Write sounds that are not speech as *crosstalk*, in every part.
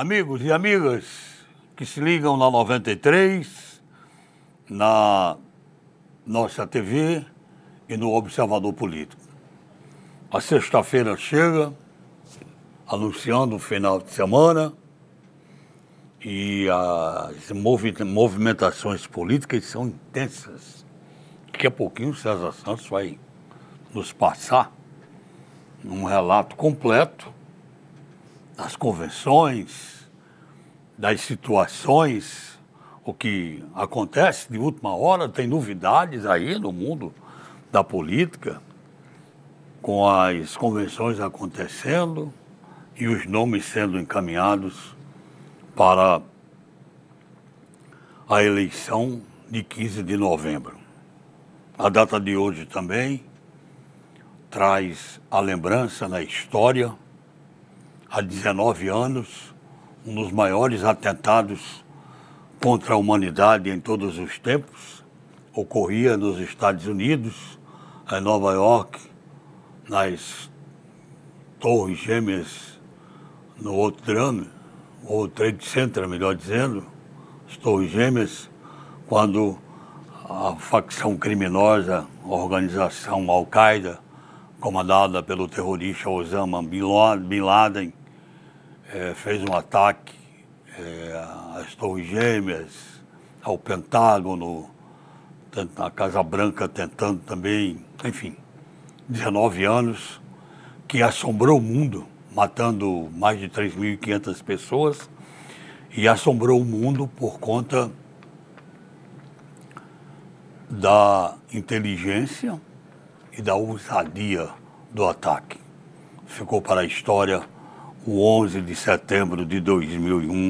Amigos e amigas que se ligam na 93, na nossa TV e no Observador Político. A sexta-feira chega, anunciando o final de semana e as movimentações políticas são intensas. Daqui a pouquinho o César Santos vai nos passar um relato completo das convenções, das situações, o que acontece de última hora, tem novidades aí no mundo da política, com as convenções acontecendo e os nomes sendo encaminhados para a eleição de 15 de novembro. A data de hoje também traz a lembrança na história há 19 anos, um dos maiores atentados contra a humanidade em todos os tempos, ocorria nos Estados Unidos, em Nova York, nas Torres Gêmeas, no outro drama, ou Trade Center, melhor dizendo, as Torres Gêmeas, quando a facção criminosa, a organização Al-Qaeda, comandada pelo terrorista Osama Bin Laden, é, fez um ataque é, às Torres Gêmeas, ao Pentágono, na Casa Branca tentando também, enfim, 19 anos, que assombrou o mundo, matando mais de 3.500 pessoas, e assombrou o mundo por conta da inteligência e da ousadia do ataque. Ficou para a história o 11 de setembro de 2001,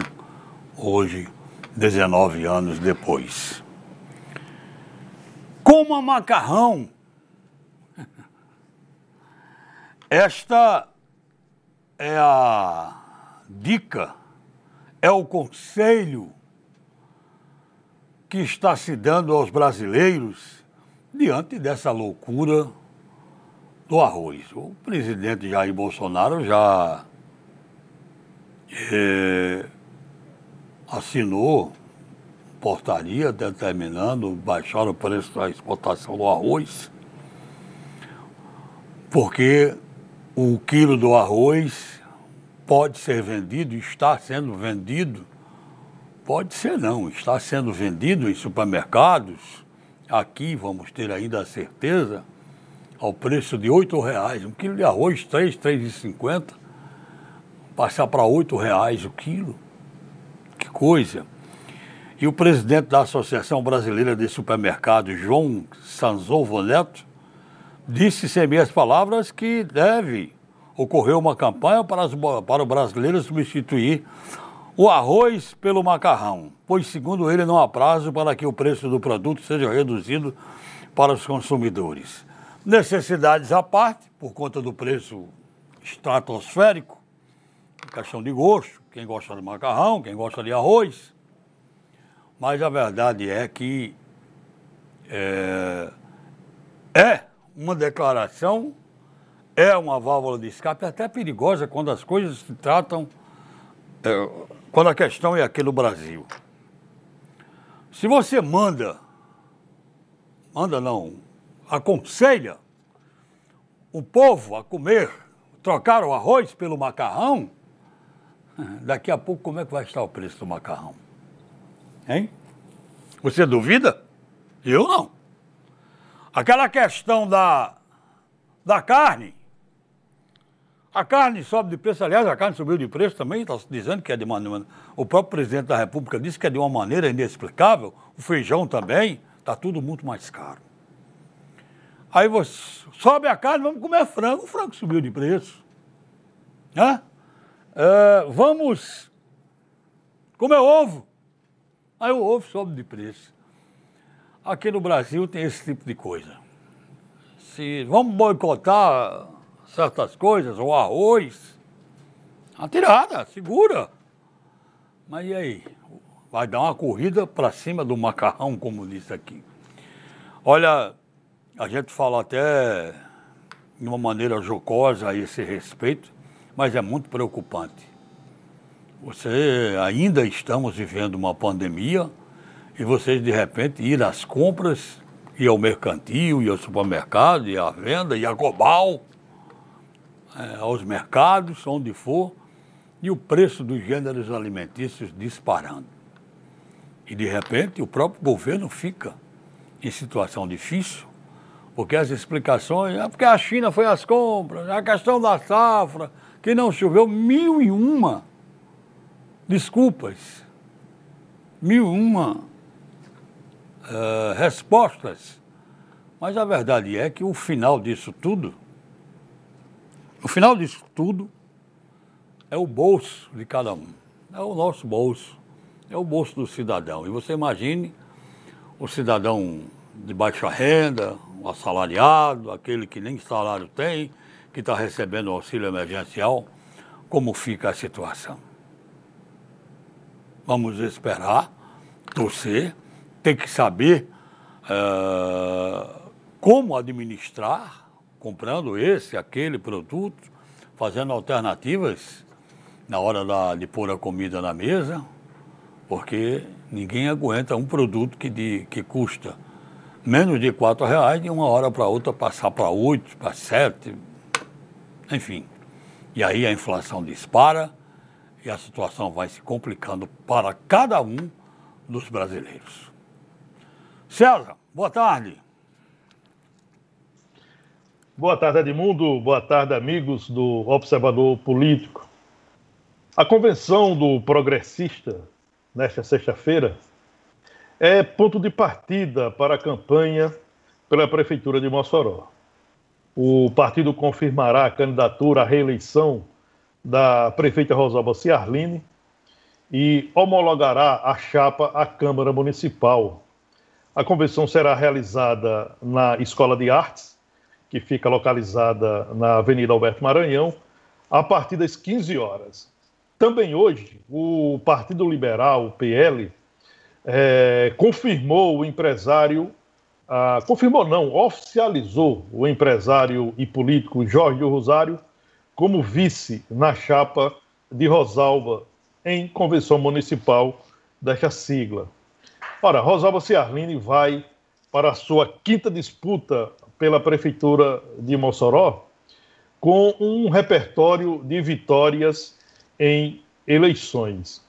hoje, 19 anos depois. Coma macarrão. Esta é a dica, é o conselho que está se dando aos brasileiros diante dessa loucura do arroz. O presidente Jair Bolsonaro já é, assinou portaria determinando baixar o preço da exportação do arroz, porque o quilo do arroz pode ser vendido, está sendo vendido, pode ser não, está sendo vendido em supermercados, aqui vamos ter ainda a certeza, ao preço de R$ reais, um quilo de arroz, R$ 3,50 passar para oito reais o quilo. Que coisa. E o presidente da Associação Brasileira de Supermercados, João Sanzovo Neto, disse sem minhas palavras que deve ocorrer uma campanha para, as, para o brasileiro substituir o arroz pelo macarrão, pois, segundo ele, não há prazo para que o preço do produto seja reduzido para os consumidores. Necessidades à parte, por conta do preço estratosférico, questão de gosto, quem gosta de macarrão, quem gosta de arroz. Mas a verdade é que é, é uma declaração, é uma válvula de escape até perigosa quando as coisas se tratam, é, quando a questão é aqui no Brasil. Se você manda, manda não, aconselha o povo a comer, trocar o arroz pelo macarrão, Daqui a pouco, como é que vai estar o preço do macarrão? Hein? Você duvida? Eu não. Aquela questão da, da carne. A carne sobe de preço, aliás, a carne subiu de preço também, está dizendo que é de maneira. O próprio presidente da República disse que é de uma maneira inexplicável. O feijão também, está tudo muito mais caro. Aí você sobe a carne, vamos comer frango. O frango subiu de preço. Hã? Uh, vamos comer ovo. Aí o ovo sobe de preço. Aqui no Brasil tem esse tipo de coisa. Se vamos boicotar certas coisas, o arroz, a segura. Mas e aí? Vai dar uma corrida para cima do macarrão, como aqui. Olha, a gente fala até de uma maneira jocosa a esse respeito mas é muito preocupante. Você ainda estamos vivendo uma pandemia e vocês de repente ir às compras, ir ao mercantil, ir ao supermercado, ir à venda, ir a global, é, aos mercados, onde for, e o preço dos gêneros alimentícios disparando. E de repente o próprio governo fica em situação difícil, porque as explicações, é porque a China foi às compras, a questão da safra, que não choveu, mil e uma desculpas, mil e uma uh, respostas. Mas a verdade é que o final disso tudo, o final disso tudo é o bolso de cada um, é o nosso bolso, é o bolso do cidadão. E você imagine o cidadão de baixa renda, o assalariado, aquele que nem salário tem, que está recebendo auxílio emergencial, como fica a situação. Vamos esperar, torcer, tem que saber uh, como administrar, comprando esse, aquele produto, fazendo alternativas na hora da, de pôr a comida na mesa, porque ninguém aguenta um produto que, de, que custa menos de quatro reais de uma hora para outra passar para oito, para sete, enfim. E aí a inflação dispara, e a situação vai se complicando para cada um dos brasileiros. César, boa tarde. Boa tarde, Edmundo. Boa tarde, amigos do Observador Político. A convenção do progressista, nesta sexta-feira, é ponto de partida para a campanha pela Prefeitura de Mossoró. O partido confirmará a candidatura à reeleição da prefeita Rosalba Ciarline e homologará a chapa à Câmara Municipal. A convenção será realizada na Escola de Artes, que fica localizada na Avenida Alberto Maranhão, a partir das 15 horas. Também hoje, o Partido Liberal, o PL, é, confirmou o empresário, ah, confirmou não, oficializou o empresário e político Jorge Rosário como vice na chapa de Rosalva em convenção municipal desta sigla. Ora, Rosalva Ciarline vai para a sua quinta disputa pela Prefeitura de Mossoró com um repertório de vitórias em eleições.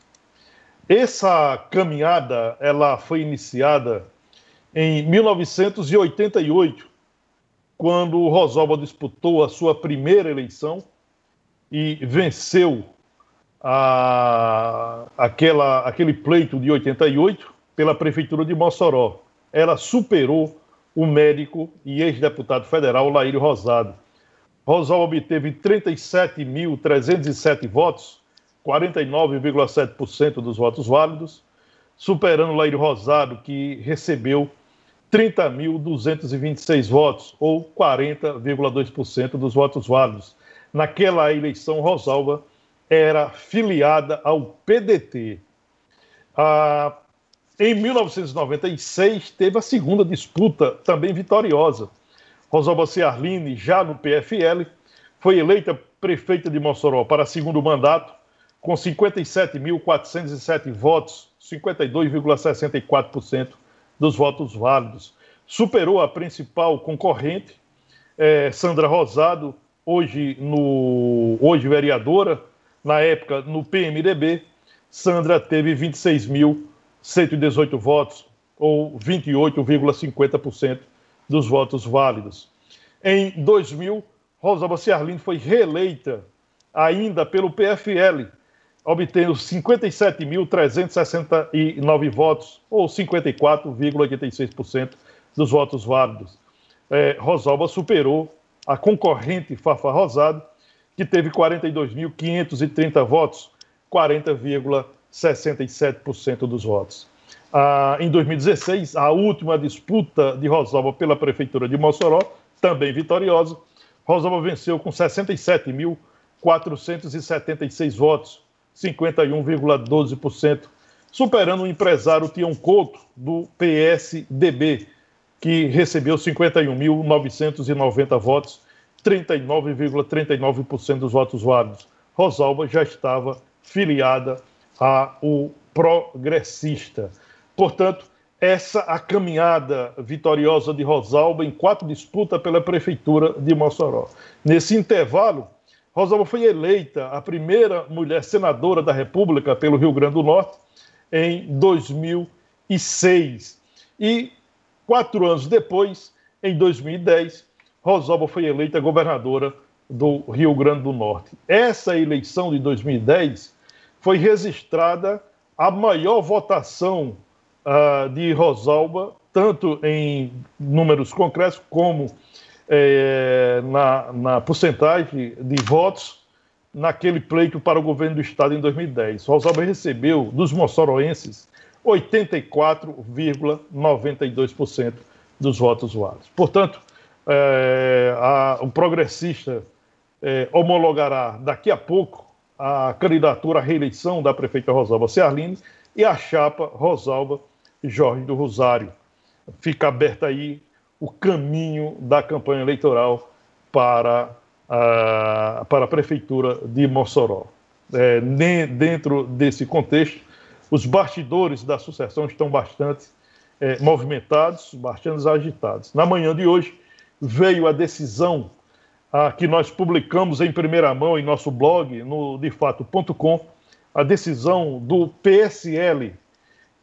Essa caminhada ela foi iniciada em 1988, quando Rosalva disputou a sua primeira eleição e venceu a, aquela, aquele pleito de 88 pela Prefeitura de Mossoró. Ela superou o médico e ex-deputado federal Laírio Rosado. Rosalba obteve 37.307 votos, 49,7% dos votos válidos, superando Laírio Rosado, que recebeu 30.226 votos, ou 40,2% dos votos válidos naquela eleição, Rosalva era filiada ao PDT. Ah, em 1996, teve a segunda disputa, também vitoriosa. Rosalba Ciarline, já no PFL, foi eleita prefeita de Mossoró para segundo mandato, com 57.407 votos, 52,64% dos votos válidos. Superou a principal concorrente, eh, Sandra Rosado, hoje, no, hoje vereadora, na época no PMDB, Sandra teve 26.118 votos, ou 28,50% dos votos válidos. Em 2000, Rosalba Ciarline foi reeleita ainda pelo PFL, obtendo 57.369 votos, ou 54,86% dos votos válidos. É, Rosalba superou a concorrente Fafa Rosado, que teve 42.530 votos, 40,67% dos votos. Ah, em 2016, a última disputa de Rosalba pela Prefeitura de Mossoró, também vitoriosa, Rosalba venceu com 67.476 votos, 51,12%, superando o empresário Tião Couto, do PSDB, que recebeu 51.990 votos, 39,39% dos votos válidos. Rosalba já estava filiada ao progressista. Portanto, essa a caminhada vitoriosa de Rosalba em quatro disputas pela prefeitura de Mossoró. Nesse intervalo, Rosalba foi eleita a primeira mulher senadora da República pelo Rio Grande do Norte em 2006. E quatro anos depois, em 2010, Rosalba foi eleita governadora do Rio Grande do Norte. Essa eleição de 2010 foi registrada a maior votação uh, de Rosalba, tanto em números concretos como eh, na, na porcentagem de votos naquele pleito para o governo do estado em 2010. Rosalba recebeu dos moçoroenses 84,92% dos votos válidos. Portanto, é, a, o progressista é, homologará daqui a pouco a candidatura à reeleição da prefeita Rosalba Ciarline e a chapa Rosalba Jorge do Rosário. Fica aberto aí o caminho da campanha eleitoral para a, para a prefeitura de Mossoró. É, dentro desse contexto, os bastidores da sucessão estão bastante é, movimentados, bastante agitados. Na manhã de hoje, veio a decisão a, que nós publicamos em primeira mão em nosso blog, no defato.com, a decisão do PSL,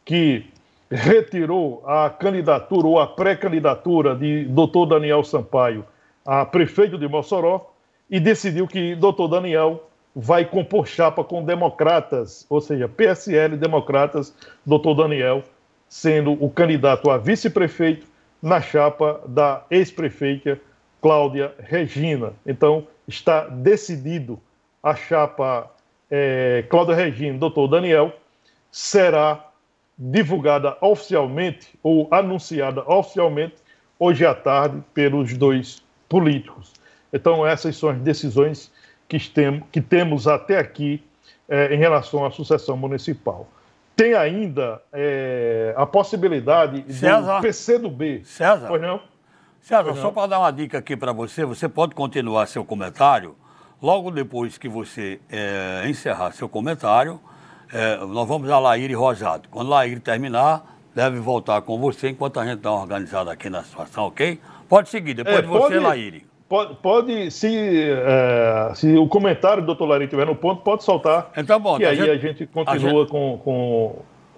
que retirou a candidatura ou a pré-candidatura de Dr. Daniel Sampaio a prefeito de Mossoró e decidiu que Dr. Daniel vai compor chapa com democratas, ou seja, PSL democratas, Dr. Daniel sendo o candidato a vice-prefeito na chapa da ex-prefeita Cláudia Regina. Então, está decidido a chapa é, Cláudia Regina, doutor Daniel, será divulgada oficialmente ou anunciada oficialmente hoje à tarde pelos dois políticos. Então, essas são as decisões que, tem, que temos até aqui é, em relação à sucessão municipal. Tem ainda é, a possibilidade César, do PCdoB. César. Pois não? César, pois só para dar uma dica aqui para você, você pode continuar seu comentário. Logo depois que você é, encerrar seu comentário, é, nós vamos a Laíre Rosado. Quando Laíre terminar, deve voltar com você enquanto a gente está organizado aqui na situação, ok? Pode seguir, depois é, de você, pode, Laíre. Pode, pode se, é, se o comentário do doutor Laíre estiver no ponto, pode soltar. Então, bom, e aí a gente, a gente continua a gente... Com, com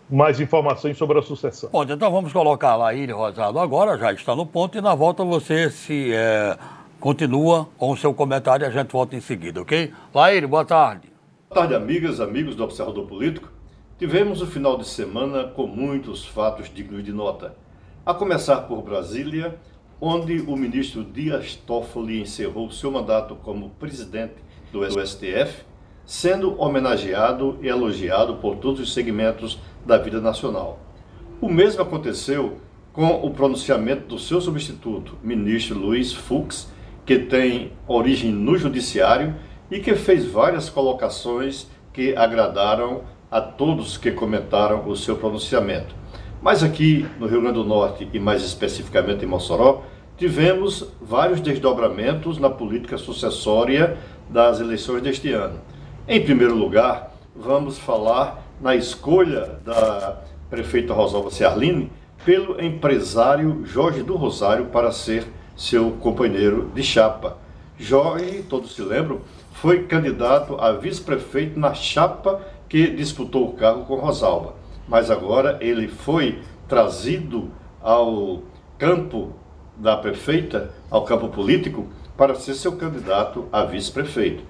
mais informações sobre a sucessão. Bom, então vamos colocar a Laíre Rosado agora, já está no ponto, e na volta você se é, continua com o seu comentário e a gente volta em seguida, ok? Laíre, boa tarde. Boa tarde, amigas, amigos do Observador Político. Tivemos o final de semana com muitos fatos dignos de nota. A começar por Brasília, onde o ministro Dias Toffoli encerrou seu mandato como presidente do STF, sendo homenageado e elogiado por todos os segmentos da vida nacional. O mesmo aconteceu com o pronunciamento do seu substituto, ministro Luiz Fux, que tem origem no judiciário e que fez várias colocações que agradaram a todos que comentaram o seu pronunciamento. Mas aqui no Rio Grande do Norte e mais especificamente em Mossoró, tivemos vários desdobramentos na política sucessória das eleições deste ano. Em primeiro lugar, vamos falar na escolha da prefeita Rosalba Ciarline pelo empresário Jorge do Rosário para ser seu companheiro de chapa. Jorge, todos se lembram, foi candidato a vice-prefeito na chapa que disputou o cargo com Rosalba. Mas agora ele foi trazido ao campo da prefeita, ao campo político, para ser seu candidato a vice-prefeito.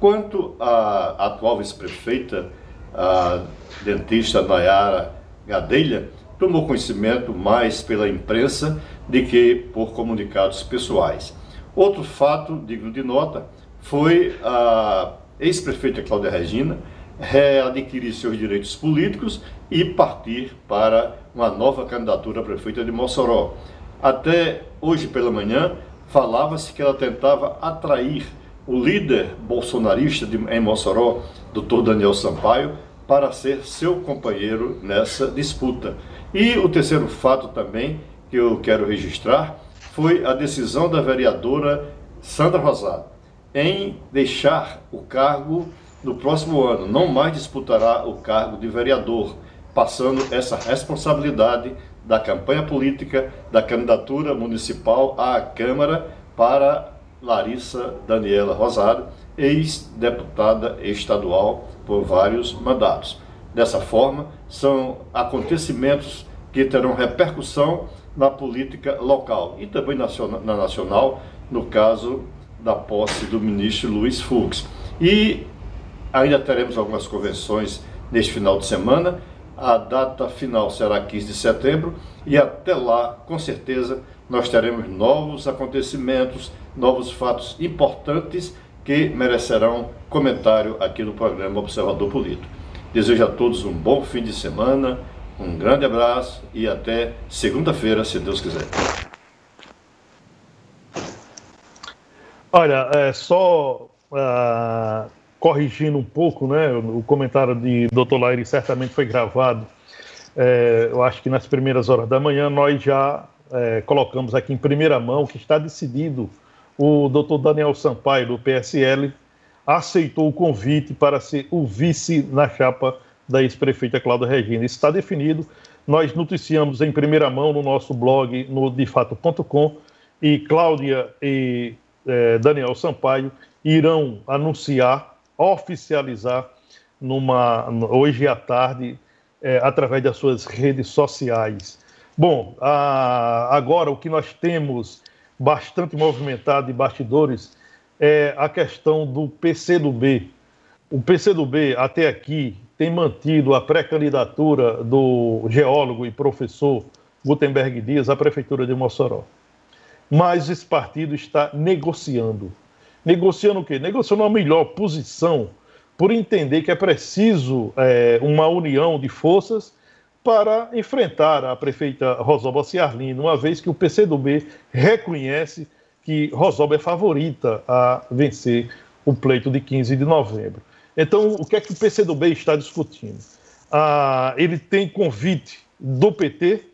Quanto à atual vice-prefeita, a dentista Nayara Gadelha, tomou conhecimento mais pela imprensa de que por comunicados pessoais. Outro fato digno de nota foi a ex-prefeita Cláudia Regina readquirir seus direitos políticos e partir para uma nova candidatura a prefeita de Mossoró. Até hoje pela manhã, falava-se que ela tentava atrair o líder bolsonarista de, em Mossoró, doutor Daniel Sampaio, para ser seu companheiro nessa disputa. E o terceiro fato também que eu quero registrar foi a decisão da vereadora Sandra Rosado em deixar o cargo no próximo ano não mais disputará o cargo de vereador, passando essa responsabilidade da campanha política da candidatura municipal à Câmara para Larissa Daniela Rosário, ex-deputada estadual por vários mandatos. Dessa forma, são acontecimentos que terão repercussão na política local e também na nacional, no caso da posse do ministro Luiz Fux. E ainda teremos algumas convenções neste final de semana. A data final será 15 de setembro e até lá, com certeza, nós teremos novos acontecimentos, novos fatos importantes que merecerão comentário aqui no programa Observador Político. Desejo a todos um bom fim de semana, um grande abraço e até segunda-feira, se Deus quiser. Olha, é, só uh, corrigindo um pouco, né? O comentário de Dr. Laire certamente foi gravado. É, eu acho que nas primeiras horas da manhã nós já é, colocamos aqui em primeira mão que está decidido. O Dr. Daniel Sampaio, do PSL, aceitou o convite para ser o vice na chapa da ex-prefeita Cláudia Regina. Isso está definido. Nós noticiamos em primeira mão no nosso blog, no defato.com, e Cláudia e é, Daniel Sampaio irão anunciar, oficializar numa, hoje à tarde, é, através das suas redes sociais. Bom, a, agora o que nós temos bastante movimentado de bastidores é a questão do PCdoB. O PCdoB, até aqui, tem mantido a pré-candidatura do geólogo e professor Gutenberg Dias à Prefeitura de Mossoró mas esse partido está negociando. Negociando o quê? Negociando uma melhor posição por entender que é preciso é, uma união de forças para enfrentar a prefeita Rosoba Ciarlino, uma vez que o PCdoB reconhece que Rosoba é favorita a vencer o pleito de 15 de novembro. Então, o que é que o PCdoB está discutindo? Ah, ele tem convite do PT,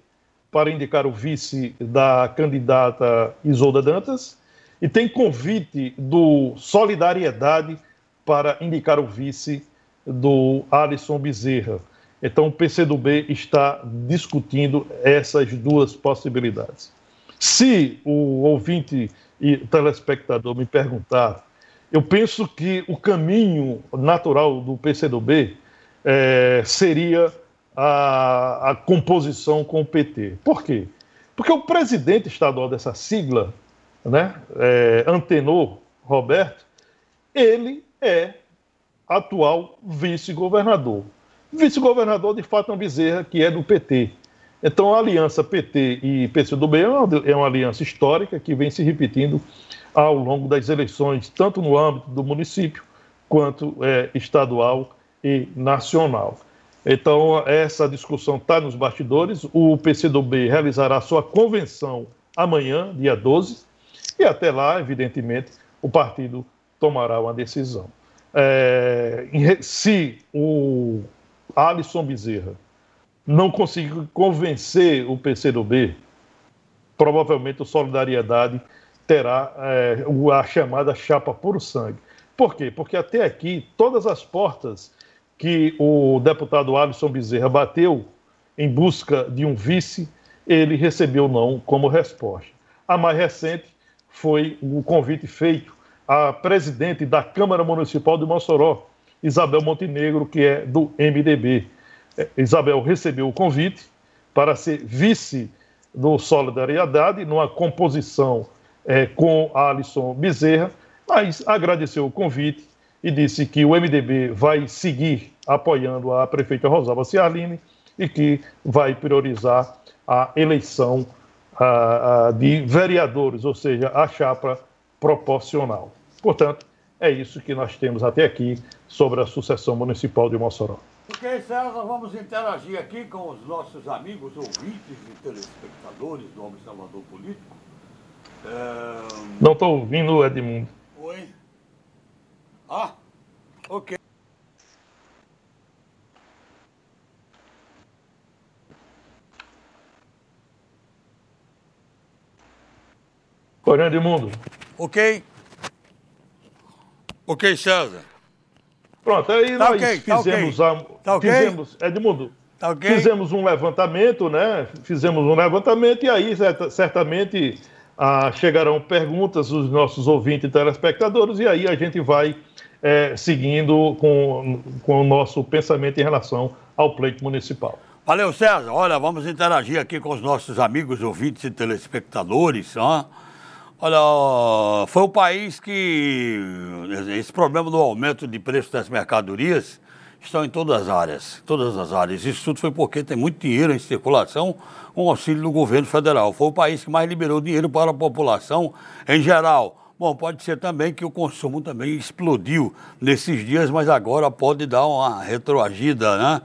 para indicar o vice da candidata Isolda Dantas e tem convite do Solidariedade para indicar o vice do Alisson Bezerra. Então o PCdoB está discutindo essas duas possibilidades. Se o ouvinte e telespectador me perguntar, eu penso que o caminho natural do PCdoB é, seria a, a composição com o PT. Por quê? Porque o presidente estadual dessa sigla, né, é, Antenor Roberto, ele é atual vice-governador. Vice-governador de Fátima Bezerra, que é do PT. Então, a aliança PT e PCdoB é é uma aliança histórica que vem se repetindo ao longo das eleições, tanto no âmbito do município quanto é, estadual e nacional. Então, essa discussão está nos bastidores. O PCdoB realizará sua convenção amanhã, dia 12, e até lá, evidentemente, o partido tomará uma decisão. É, se o Alisson Bezerra não conseguir convencer o PCdoB, provavelmente o Solidariedade terá é, a chamada chapa por sangue. Por quê? Porque até aqui todas as portas que o deputado Alisson Bezerra bateu em busca de um vice, ele recebeu não como resposta. A mais recente foi o convite feito à presidente da Câmara Municipal de Mossoró, Isabel Montenegro, que é do MDB. É, Isabel recebeu o convite para ser vice do Solidariedade, numa composição é, com Alisson Bezerra, mas agradeceu o convite e disse que o MDB vai seguir apoiando a prefeita Rosalba Ciarline e que vai priorizar a eleição de vereadores, ou seja, a chapa proporcional. Portanto, é isso que nós temos até aqui sobre a sucessão municipal de Mossoró. Ok, César, vamos interagir aqui com os nossos amigos ouvintes e telespectadores do Observador Político. É... Não estou ouvindo, Edmundo. Oi. Ah, ok. Corando mundo. Ok. Ok, César. Pronto, aí tá nós okay, fizemos, tá okay. a, tá fizemos okay. Edmundo, tá fizemos um levantamento, né? Fizemos um levantamento e aí certamente ah, chegarão perguntas dos nossos ouvintes e telespectadores e aí a gente vai é, seguindo com, com o nosso pensamento em relação ao pleito municipal. Valeu, César. Olha, vamos interagir aqui com os nossos amigos, ouvintes e telespectadores. Ó. Olha, foi o país que esse problema do aumento de preço das mercadorias estão em todas as áreas, todas as áreas. Isso tudo foi porque tem muito dinheiro em circulação com auxílio do governo federal. Foi o país que mais liberou dinheiro para a população em geral. Bom, pode ser também que o consumo também explodiu nesses dias, mas agora pode dar uma retroagida, né?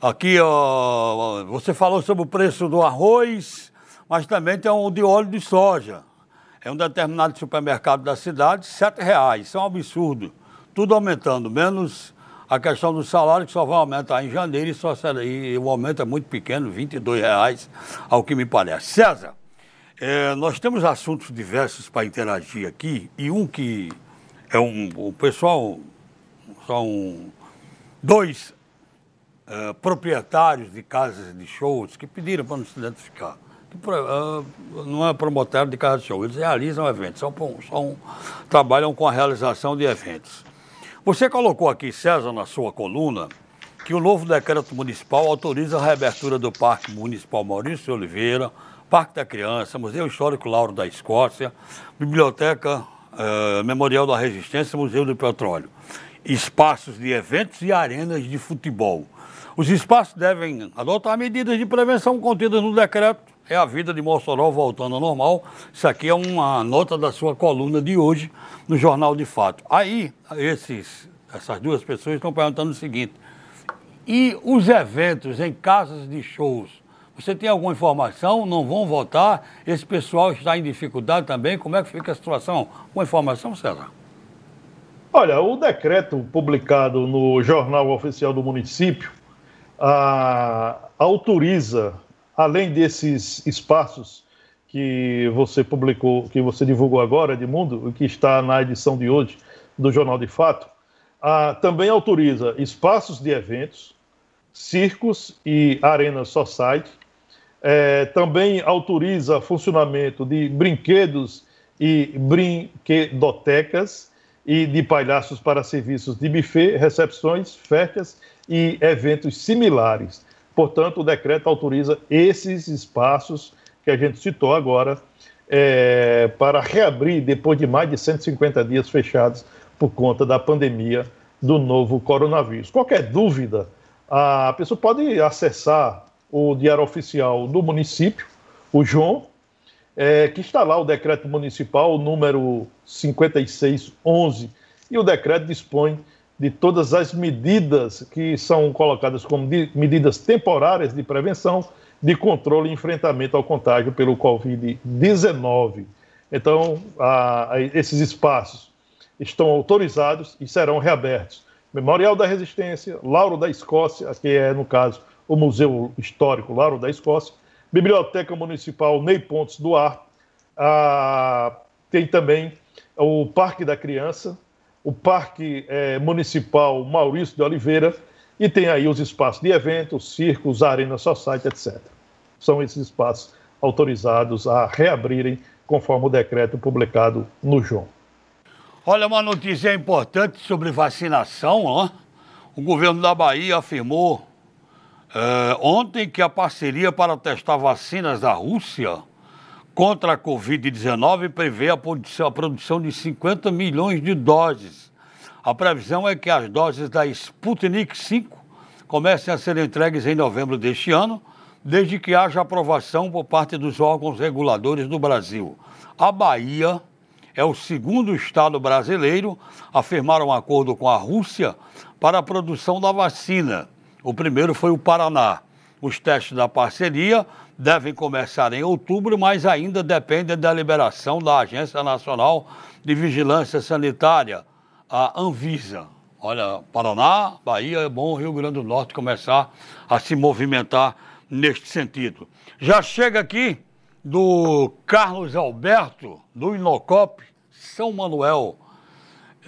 Aqui, ó, você falou sobre o preço do arroz, mas também tem um de óleo de soja. É um determinado supermercado da cidade, R$ reais. Isso é um absurdo. Tudo aumentando, menos a questão do salário, que só vai aumentar em janeiro e, só e o aumento é muito pequeno, R$ reais, ao que me parece. César, é, nós temos assuntos diversos para interagir aqui, e um que é um. O pessoal são dois uh, proprietários de casas de shows que pediram para não se identificar. Que, uh, não é promotor de casa de show, eles realizam eventos, são, são, trabalham com a realização de eventos. Você colocou aqui, César, na sua coluna, que o novo decreto municipal autoriza a reabertura do Parque Municipal Maurício Oliveira, Parque da Criança, Museu Histórico Lauro da Escócia, Biblioteca uh, Memorial da Resistência, Museu do Petróleo, espaços de eventos e arenas de futebol. Os espaços devem adotar medidas de prevenção contidas no decreto. É a vida de Mossoró voltando ao normal. Isso aqui é uma nota da sua coluna de hoje no Jornal de Fato. Aí, esses, essas duas pessoas estão perguntando o seguinte: e os eventos em casas de shows? Você tem alguma informação? Não vão votar? Esse pessoal está em dificuldade também? Como é que fica a situação? Com informação, César? Olha, o decreto publicado no Jornal Oficial do Município a, autoriza, além desses espaços que você publicou, que você divulgou agora, Edmundo, que está na edição de hoje do Jornal de Fato, a, também autoriza espaços de eventos, circos e arenas society, é, também autoriza funcionamento de brinquedos e brinquedotecas e de palhaços para serviços de buffet, recepções, festas e eventos similares. Portanto, o decreto autoriza esses espaços que a gente citou agora é, para reabrir depois de mais de 150 dias fechados por conta da pandemia do novo coronavírus. Qualquer dúvida, a pessoa pode acessar o Diário Oficial do município, o João, é, que está lá o decreto municipal número 5611, e o decreto dispõe de todas as medidas que são colocadas como medidas temporárias de prevenção, de controle e enfrentamento ao contágio pelo Covid-19. Então, a, a, esses espaços estão autorizados e serão reabertos. Memorial da Resistência, Lauro da Escócia, que é, no caso, o Museu Histórico Lauro da Escócia, Biblioteca Municipal Ney Pontes Duarte, a, tem também o Parque da Criança, o Parque é, Municipal Maurício de Oliveira e tem aí os espaços de eventos, circos, arena society, etc. São esses espaços autorizados a reabrirem conforme o decreto publicado no João. Olha, uma notícia importante sobre vacinação, ó. O governo da Bahia afirmou é, ontem que a parceria para testar vacinas da Rússia contra a Covid-19 prevê a produção, de 50 milhões de doses. A previsão é que as doses da Sputnik V comecem a ser entregues em novembro deste ano, desde que haja aprovação por parte dos órgãos reguladores do Brasil. A Bahia é o segundo estado brasileiro a firmar um acordo com a Rússia para a produção da vacina. O primeiro foi o Paraná. Os testes da parceria devem começar em outubro, mas ainda dependem da liberação da Agência Nacional de Vigilância Sanitária, a Anvisa. Olha, Paraná, Bahia, é bom Rio Grande do Norte começar a se movimentar neste sentido. Já chega aqui do Carlos Alberto, do Inocop, São Manuel.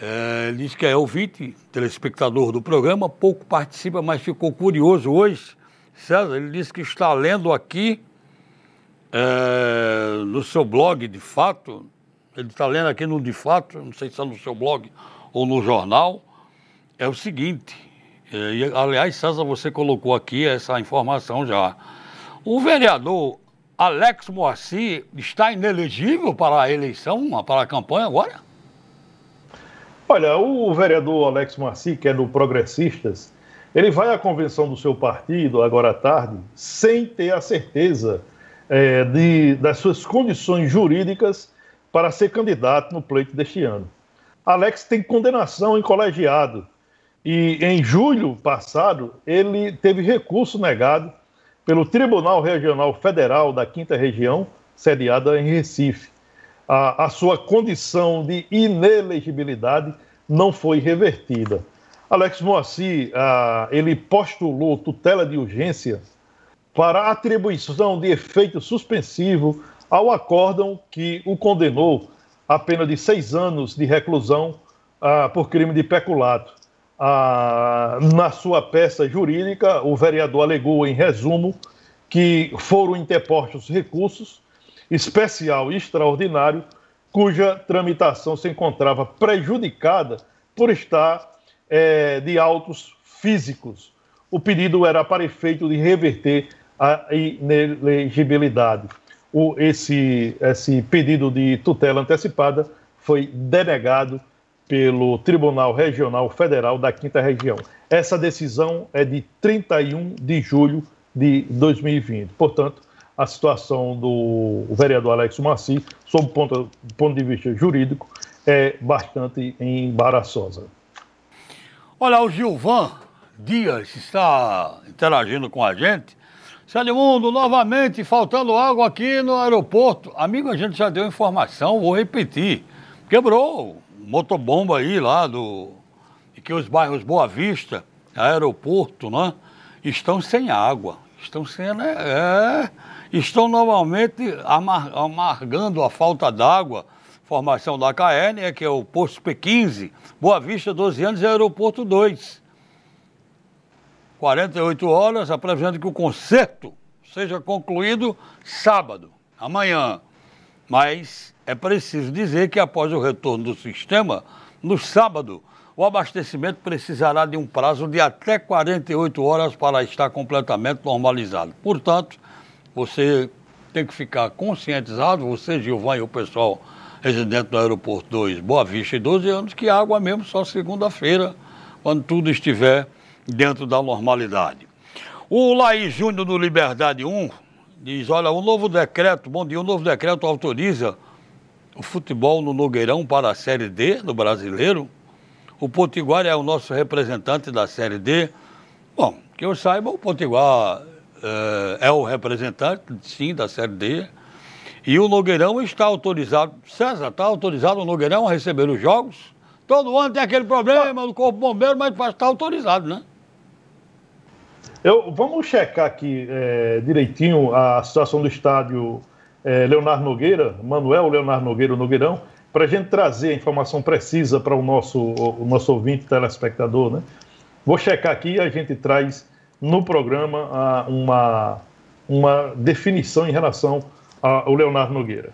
É, diz que é ouvinte, telespectador do programa, pouco participa, mas ficou curioso hoje. César, ele disse que está lendo aqui é, no seu blog, de fato, ele está lendo aqui no De Fato, não sei se é no seu blog ou no jornal, é o seguinte, é, e, aliás, César, você colocou aqui essa informação já. O vereador Alex Moacir está inelegível para a eleição, para a campanha agora? Olha, o vereador Alex Marci, que é do Progressistas, ele vai à convenção do seu partido agora à tarde sem ter a certeza é, de, das suas condições jurídicas para ser candidato no pleito deste ano. Alex tem condenação em colegiado e em julho passado ele teve recurso negado pelo Tribunal Regional Federal da Quinta Região, sediada em Recife a, a sua condição de inelegibilidade não foi revertida. Alex Moacir, ele postulou tutela de urgência para atribuição de efeito suspensivo ao acórdão que o condenou a pena de seis anos de reclusão por crime de peculato. na sua peça jurídica, o vereador alegou, em resumo, que foram interpostos recursos especial e extraordinário, cuja tramitação se encontrava prejudicada por estar é, de autos físicos. O pedido era para efeito de reverter a inelegibilidade. O, esse, esse pedido de tutela antecipada foi denegado pelo Tribunal Regional Federal da Quinta Região. Essa decisão é de 31 de julho de 2020. Portanto, a situação do vereador Alex Maci, sob o ponto, ponto de vista jurídico, é bastante embaraçosa. Olha, o Gilvan Dias está interagindo com a gente. Mundo, novamente faltando água aqui no aeroporto. Amigo, a gente já deu informação, vou repetir. Quebrou motobomba aí lá do. Que os bairros Boa Vista, aeroporto, né? Estão sem água. Estão sem. Né? É estão amar, amargando a falta d'água. Formação da KN, que é o posto P15, Boa Vista, 12 anos, e aeroporto 2. 48 horas, a previsão de que o conserto seja concluído sábado, amanhã. Mas é preciso dizer que após o retorno do sistema, no sábado, o abastecimento precisará de um prazo de até 48 horas para estar completamente normalizado. Portanto, você tem que ficar conscientizado, você, Gilvan, e o pessoal residente do Aeroporto 2, Boa Vista e 12 anos, que água mesmo só segunda-feira, quando tudo estiver dentro da normalidade. O Laís Júnior do Liberdade 1 diz, olha, o novo decreto, bom dia, o novo decreto autoriza o futebol no Nogueirão para a Série D do brasileiro. O Potiguar é o nosso representante da Série D. Bom, que eu saiba, o Potiguar é o representante, sim, da Série D. E o Nogueirão está autorizado. César, está autorizado o Nogueirão a receber os jogos? Todo ano tem aquele problema do Corpo Bombeiro, mas está autorizado, né? Eu, vamos checar aqui é, direitinho a situação do estádio é, Leonardo Nogueira, Manuel Leonardo Nogueira, Nogueirão, para a gente trazer a informação precisa para o nosso, o nosso ouvinte telespectador, né? Vou checar aqui e a gente traz no programa uma, uma definição em relação ao Leonardo Nogueira.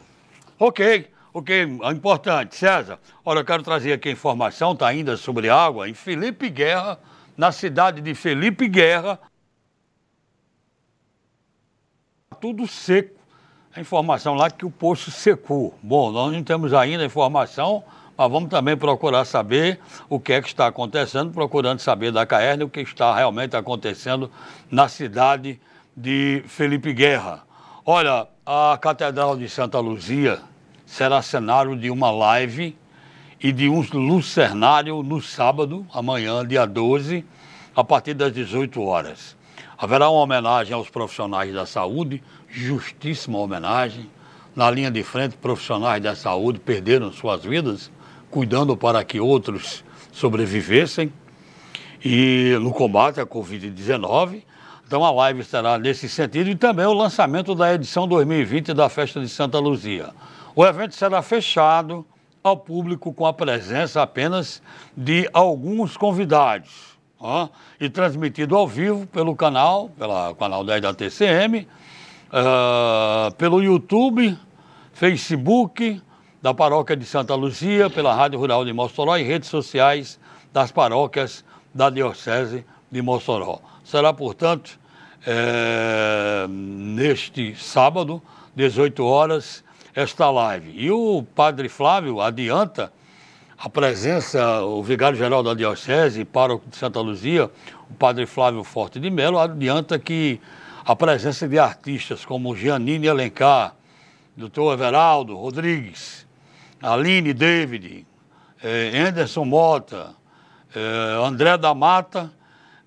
Ok, ok, importante. César, olha, eu quero trazer aqui a informação, está ainda sobre água, em Felipe Guerra, na cidade de Felipe Guerra, tudo seco. A informação lá que o poço secou. Bom, nós não temos ainda a informação mas vamos também procurar saber o que é que está acontecendo, procurando saber da Caerne o que está realmente acontecendo na cidade de Felipe Guerra. Olha, a Catedral de Santa Luzia será cenário de uma live e de um lucernário no sábado, amanhã, dia 12, a partir das 18 horas. Haverá uma homenagem aos profissionais da saúde, justíssima homenagem. Na linha de frente, profissionais da saúde perderam suas vidas cuidando para que outros sobrevivessem e no combate à Covid-19. Então a live estará nesse sentido e também o lançamento da edição 2020 da Festa de Santa Luzia. O evento será fechado ao público com a presença apenas de alguns convidados. Ó, e transmitido ao vivo pelo canal, pelo canal 10 da TCM, uh, pelo YouTube, Facebook da Paróquia de Santa Luzia, pela Rádio Rural de Mossoró e redes sociais das paróquias da Diocese de Mossoró. Será, portanto, é, neste sábado, 18 horas, esta live. E o padre Flávio adianta a presença, o vigário-geral da Diocese, pároco de Santa Luzia, o padre Flávio Forte de Melo, adianta que a presença de artistas como Giannini Alencar, doutor Everaldo Rodrigues, Aline David, eh, Anderson Mota, eh, André da Mata,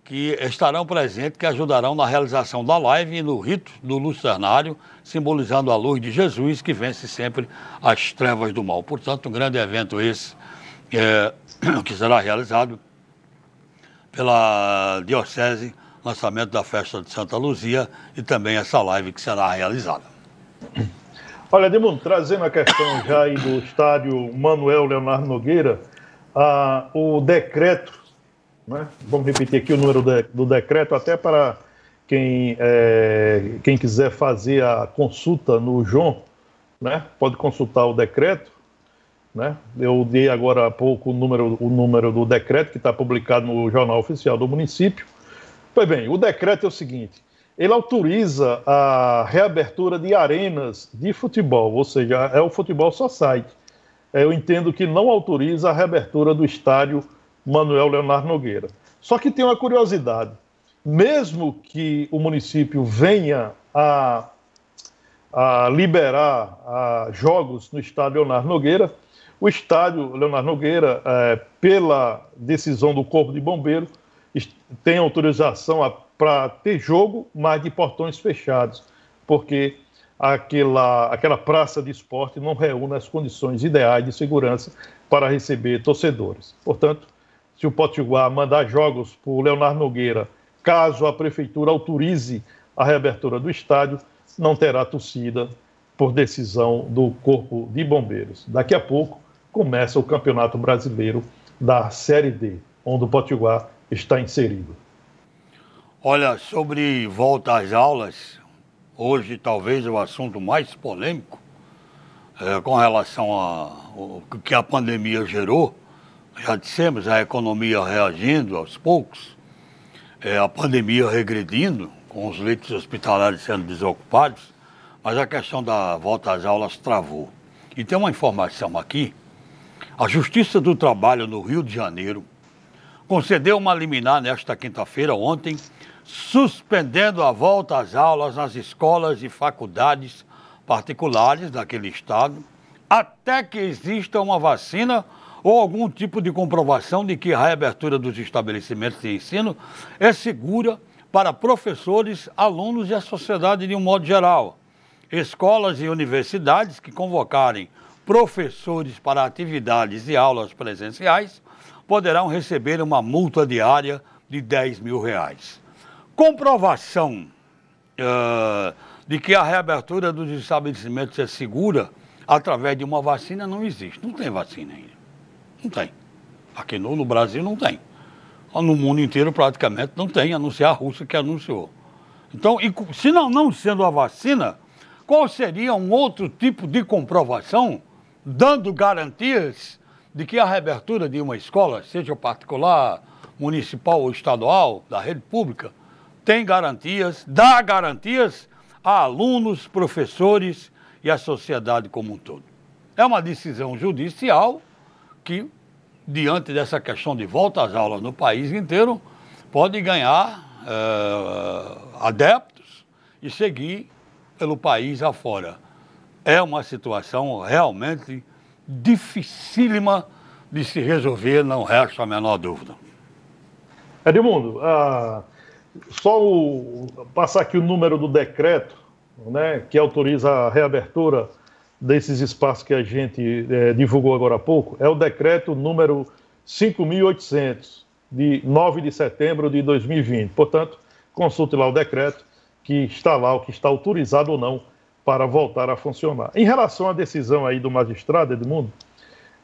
que estarão presentes, que ajudarão na realização da live e no rito do lucernário, simbolizando a luz de Jesus que vence sempre as trevas do mal. Portanto, um grande evento esse, é, *clears throat* que será realizado pela Diocese, lançamento da festa de Santa Luzia e também essa live que será realizada. Olha, Edmundo, trazendo a questão já aí do estádio Manuel Leonardo Nogueira, ah, o decreto né? Vamos repetir aqui o número de, do decreto, até para quem, é, quem quiser fazer a consulta no João, né? pode consultar o decreto. Né? Eu dei agora há pouco o número, o número do decreto que está publicado no Jornal Oficial do município. Pois bem, o decreto é o seguinte: ele autoriza a reabertura de arenas de futebol, ou seja, é o futebol só site. Eu entendo que não autoriza a reabertura do estádio Manuel Leonardo Nogueira. Só que tem uma curiosidade: mesmo que o município venha a, a liberar a jogos no estádio Leonardo Nogueira, o estádio Leonardo Nogueira, é, pela decisão do Corpo de Bombeiro, tem autorização para ter jogo, mas de portões fechados, porque aquela, aquela praça de esporte não reúne as condições ideais de segurança para receber torcedores. Portanto, se o Potiguar mandar jogos para o Leonardo Nogueira, caso a prefeitura autorize a reabertura do estádio, não terá torcida por decisão do Corpo de Bombeiros. Daqui a pouco começa o Campeonato Brasileiro da Série D, onde o Potiguar está inserido. Olha, sobre volta às aulas, hoje talvez o assunto mais polêmico é, com relação ao que a pandemia gerou já dissemos, a economia reagindo aos poucos, é, a pandemia regredindo, com os leitos hospitalares sendo desocupados, mas a questão da volta às aulas travou. E tem uma informação aqui: a Justiça do Trabalho no Rio de Janeiro concedeu uma liminar nesta quinta-feira, ontem, suspendendo a volta às aulas nas escolas e faculdades particulares daquele estado, até que exista uma vacina ou algum tipo de comprovação de que a reabertura dos estabelecimentos de ensino é segura para professores, alunos e a sociedade de um modo geral. Escolas e universidades que convocarem professores para atividades e aulas presenciais poderão receber uma multa diária de 10 mil reais. Comprovação uh, de que a reabertura dos estabelecimentos é segura através de uma vacina não existe. Não tem vacina ainda. Não tem. Aqui no, no Brasil não tem. No mundo inteiro praticamente não tem, a não ser a Rússia que anunciou. Então, e, se não, não sendo a vacina, qual seria um outro tipo de comprovação dando garantias de que a reabertura de uma escola, seja particular, municipal ou estadual, da rede pública, tem garantias, dá garantias a alunos, professores e a sociedade como um todo. É uma decisão judicial que, diante dessa questão de volta às aulas no país inteiro, pode ganhar é, adeptos e seguir pelo país afora. É uma situação realmente dificílima de se resolver, não resta a menor dúvida. Edmundo, ah, só o, passar aqui o número do decreto né, que autoriza a reabertura desses espaços que a gente é, divulgou agora há pouco é o decreto número 5.800, de 9 de setembro de 2020. Portanto, consulte lá o decreto que está lá, o que está autorizado ou não para voltar a funcionar. Em relação à decisão aí do magistrado, Edmundo,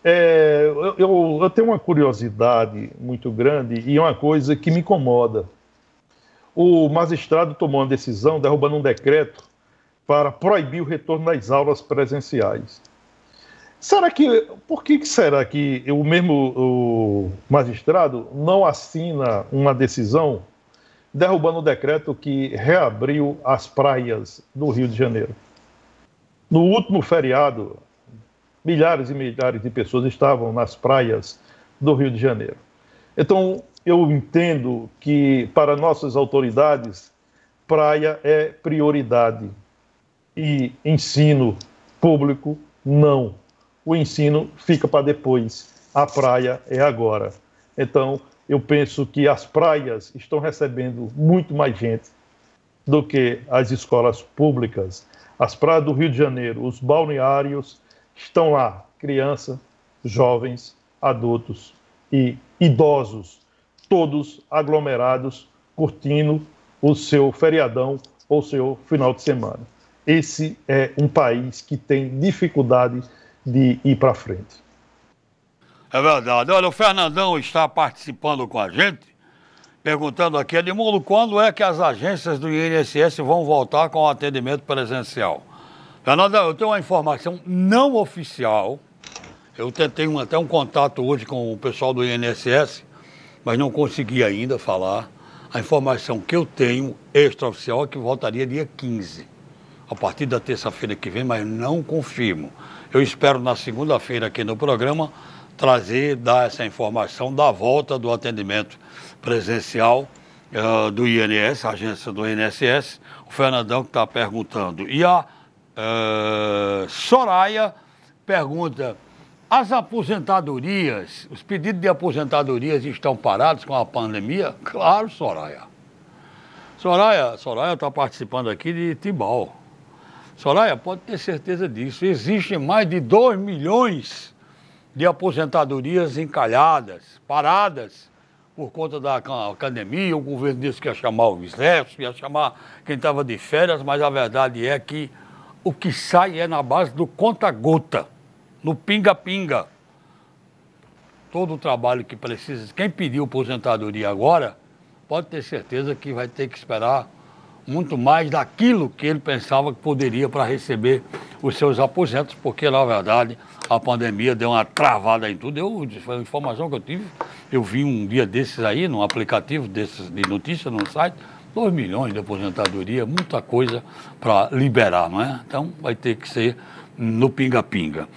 É, eu, eu, eu, tenho uma curiosidade muito grande e uma coisa que me incomoda. O magistrado tomou uma decisão derrubando um decreto para proibir o retorno das aulas presenciais. Será que, por que será que o mesmo o magistrado não assina uma decisão derrubando o decreto que reabriu as praias do Rio de Janeiro? No último feriado, milhares e milhares de pessoas estavam nas praias do Rio de Janeiro. Então, eu entendo que para nossas autoridades, praia é prioridade e ensino público não. O ensino fica para depois, a praia é agora. Então, eu penso que as praias estão recebendo muito mais gente do que as escolas públicas. As praias do Rio de Janeiro, os balneários, estão lá crianças, jovens, adultos e idosos, todos aglomerados, curtindo o seu feriadão ou seu final de semana. Esse é um país que tem dificuldade de ir para frente. É verdade. Olha, o Fernandão está participando com a gente, perguntando aqui, Edmundo, quando é que as agências do INSS vão voltar com o atendimento presencial? Fernanda, eu tenho uma informação não oficial. Eu tentei um, até um contato hoje com o pessoal do INSS, mas não consegui ainda falar. A informação que eu tenho extraoficial é que voltaria dia 15, a partir da terça-feira que vem, mas não confirmo. Eu espero na segunda-feira aqui no programa trazer, dar essa informação da volta do atendimento presencial uh, do INS, agência do INSS. O Fernandão que está perguntando. E a Uh, Soraya pergunta: as aposentadorias, os pedidos de aposentadorias estão parados com a pandemia? Claro, Soraya. Soraya, Soraya está participando aqui de Tibau. Soraya, pode ter certeza disso. Existem mais de 2 milhões de aposentadorias encalhadas, paradas, por conta da academia. O governo disse que ia chamar o exército, ia chamar quem estava de férias, mas a verdade é que o que sai é na base do conta-gota, no pinga-pinga. Todo o trabalho que precisa, quem pediu aposentadoria agora, pode ter certeza que vai ter que esperar muito mais daquilo que ele pensava que poderia para receber os seus aposentos, porque na verdade a pandemia deu uma travada em tudo. Eu, foi a informação que eu tive, eu vi um dia desses aí, num aplicativo desses de notícias no site, 2 milhões de aposentadoria, muita coisa para liberar, não é? Então vai ter que ser no pinga-pinga.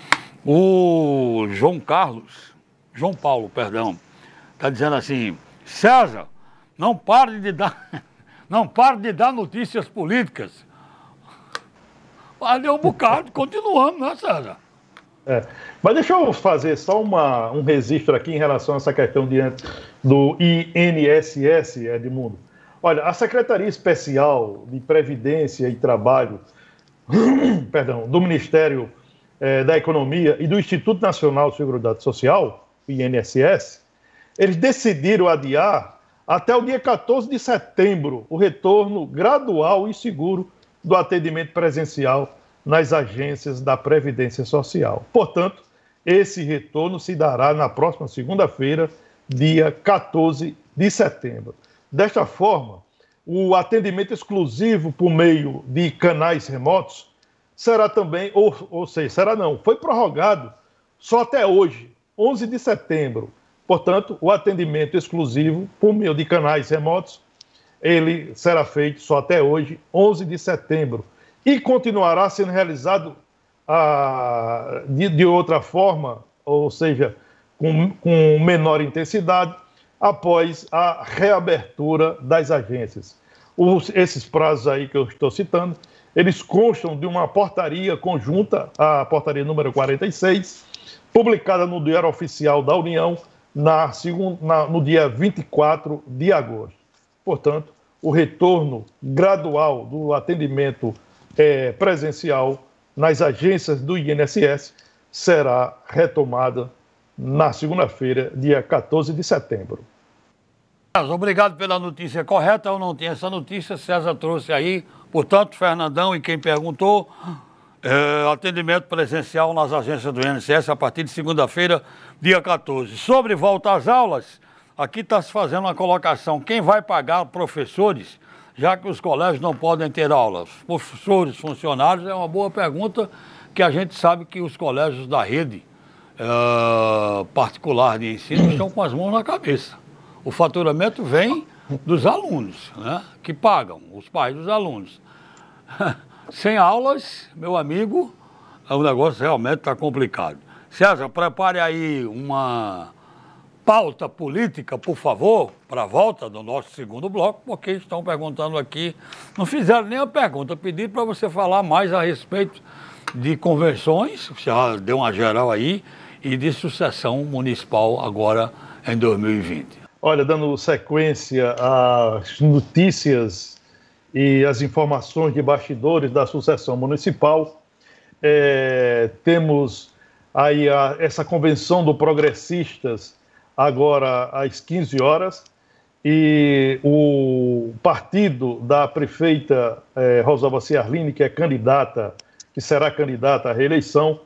O João Carlos, João Paulo, perdão, está dizendo assim, César, não pare de dar, *laughs* não pare de dar notícias políticas. Valeu um bocado, continuamos, né, César? É. Mas deixa eu fazer só uma, um registro aqui em relação a essa questão diante do INSS, Edmundo. Olha, a Secretaria Especial de Previdência e Trabalho, *clears throat* perdão, do Ministério eh, da Economia e do Instituto Nacional de Seguridade Social, INSS, eles decidiram adiar até o dia 14 de setembro o retorno gradual e seguro do atendimento presencial nas agências da Previdência Social. Portanto, esse retorno se dará na próxima segunda-feira, dia 14 de setembro. Desta forma, o atendimento exclusivo por meio de canais remotos será também, ou, ou seja, será não, foi prorrogado só até hoje, 11 de setembro. Portanto, o atendimento exclusivo por meio de canais remotos, ele será feito só até hoje, 11 de setembro, e continuará sendo realizado ah, de, de outra forma, ou seja, com, com menor intensidade, após a reabertura das agências. Os, esses prazos aí que eu estou citando, eles constam de uma portaria conjunta, a portaria número 46, publicada no Diário Oficial da União na, na, no dia 24 de agosto. Portanto, o retorno gradual do atendimento é, presencial nas agências do INSS será retomada na segunda-feira, dia 14 de setembro. Obrigado pela notícia correta. Eu não tinha essa notícia, César trouxe aí. Portanto, Fernandão e quem perguntou, É, atendimento presencial nas agências do INSS a partir de segunda-feira, dia 14. Sobre volta às aulas, aqui está se fazendo uma colocação. Quem vai pagar professores, já que os colégios não podem ter aulas? Professores, funcionários, é uma boa pergunta que a gente sabe que os colégios da rede uh, particular de ensino estão com as mãos na cabeça. O faturamento vem dos alunos, né, que pagam, os pais dos alunos. *laughs* Sem aulas, meu amigo, o negócio realmente está complicado. César, prepare aí uma pauta política, por favor, para a volta do nosso segundo bloco, porque estão perguntando aqui, não fizeram nem a pergunta, pediram para você falar mais a respeito de convenções, já deu uma geral aí, e de sucessão municipal agora em 2020. Olha, dando sequência às notícias e as informações de bastidores da sucessão municipal, é, temos aí a, essa convenção do Progressistas agora às 15 horas e o partido da prefeita é, Rosalba Ciarline, que é candidata, que será candidata à reeleição,